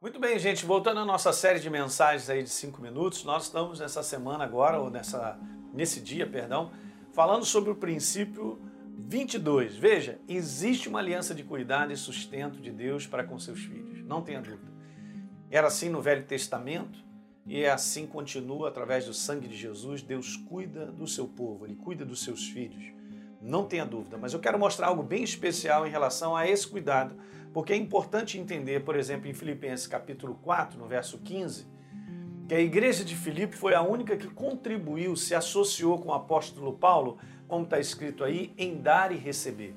Muito bem, gente. Voltando à nossa série de mensagens aí de cinco minutos, nós estamos nessa semana agora, ou nessa, nesse dia, perdão, falando sobre o princípio 22. Veja, existe uma aliança de cuidado e sustento de Deus para com seus filhos, não tenha dúvida. Era assim no Velho Testamento e é assim continua através do sangue de Jesus. Deus cuida do seu povo, ele cuida dos seus filhos, não tenha dúvida. Mas eu quero mostrar algo bem especial em relação a esse cuidado porque é importante entender, por exemplo, em Filipenses capítulo 4, no verso 15, que a igreja de Filipe foi a única que contribuiu, se associou com o apóstolo Paulo, como está escrito aí, em dar e receber.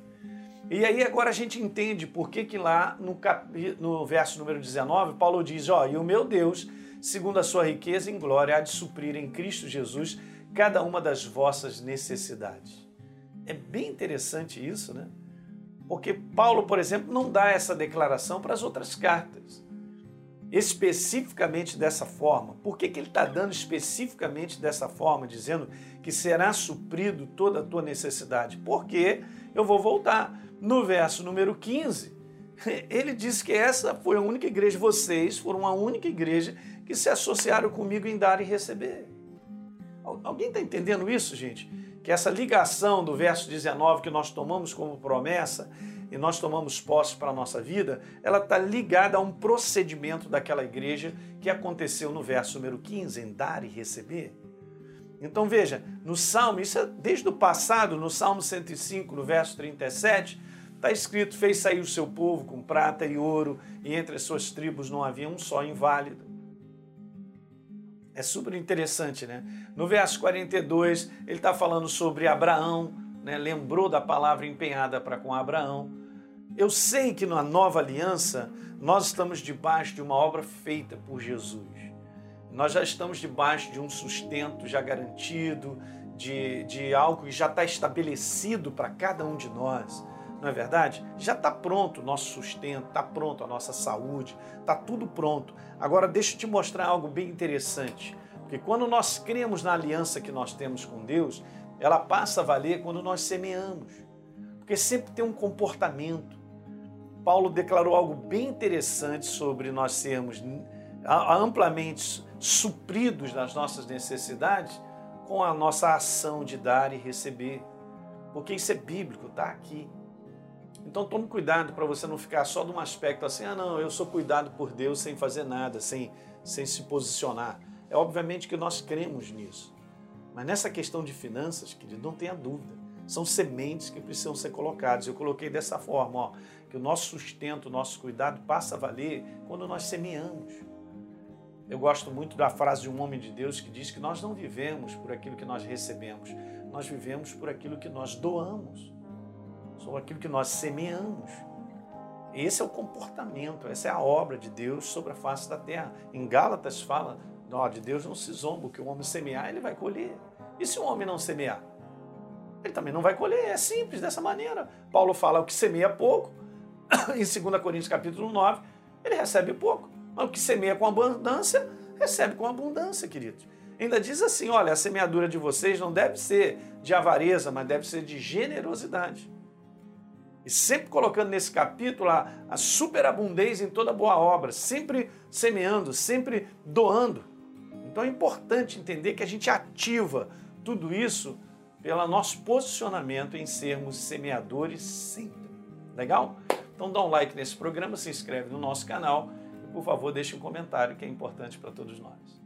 E aí agora a gente entende por que, que lá no, cap... no verso número 19, Paulo diz, ó, e o meu Deus, segundo a sua riqueza em glória, há de suprir em Cristo Jesus cada uma das vossas necessidades. É bem interessante isso, né? Porque Paulo, por exemplo, não dá essa declaração para as outras cartas. Especificamente dessa forma. Por que, que ele está dando especificamente dessa forma, dizendo que será suprido toda a tua necessidade? Porque eu vou voltar. No verso número 15, ele diz que essa foi a única igreja, vocês foram a única igreja que se associaram comigo em dar e receber. Alguém está entendendo isso, gente? Que essa ligação do verso 19 que nós tomamos como promessa e nós tomamos posse para a nossa vida, ela está ligada a um procedimento daquela igreja que aconteceu no verso número 15, em dar e receber. Então veja, no Salmo, isso é desde o passado, no Salmo 105, no verso 37, está escrito: Fez sair o seu povo com prata e ouro, e entre as suas tribos não havia um só inválido. É super interessante, né? No verso 42, ele está falando sobre Abraão, né? lembrou da palavra empenhada para com Abraão. Eu sei que na nova aliança nós estamos debaixo de uma obra feita por Jesus. Nós já estamos debaixo de um sustento já garantido, de, de algo que já está estabelecido para cada um de nós não é verdade? Já está pronto o nosso sustento, está pronto a nossa saúde, está tudo pronto. Agora deixa eu te mostrar algo bem interessante, porque quando nós cremos na aliança que nós temos com Deus, ela passa a valer quando nós semeamos, porque sempre tem um comportamento. Paulo declarou algo bem interessante sobre nós sermos amplamente supridos nas nossas necessidades com a nossa ação de dar e receber. Porque isso é bíblico, está aqui. Então tome cuidado para você não ficar só de um aspecto assim, ah não, eu sou cuidado por Deus sem fazer nada, sem, sem se posicionar. É obviamente que nós cremos nisso. Mas nessa questão de finanças, querido, não tenha dúvida. São sementes que precisam ser colocadas. Eu coloquei dessa forma, ó, que o nosso sustento, o nosso cuidado passa a valer quando nós semeamos. Eu gosto muito da frase de um homem de Deus que diz que nós não vivemos por aquilo que nós recebemos, nós vivemos por aquilo que nós doamos são aquilo que nós semeamos. Esse é o comportamento, essa é a obra de Deus sobre a face da terra. Em Gálatas fala, ó, de Deus não se zomba, o que o homem semear, ele vai colher. E se o homem não semear? Ele também não vai colher, é simples dessa maneira. Paulo fala, o que semeia pouco, em 2 Coríntios capítulo 9, ele recebe pouco. Mas o que semeia com abundância, recebe com abundância, queridos. Ainda diz assim, olha, a semeadura de vocês não deve ser de avareza, mas deve ser de generosidade. E sempre colocando nesse capítulo a, a superabundância em toda boa obra, sempre semeando, sempre doando. Então é importante entender que a gente ativa tudo isso pelo nosso posicionamento em sermos semeadores sempre. Legal? Então dá um like nesse programa, se inscreve no nosso canal e por favor deixe um comentário que é importante para todos nós.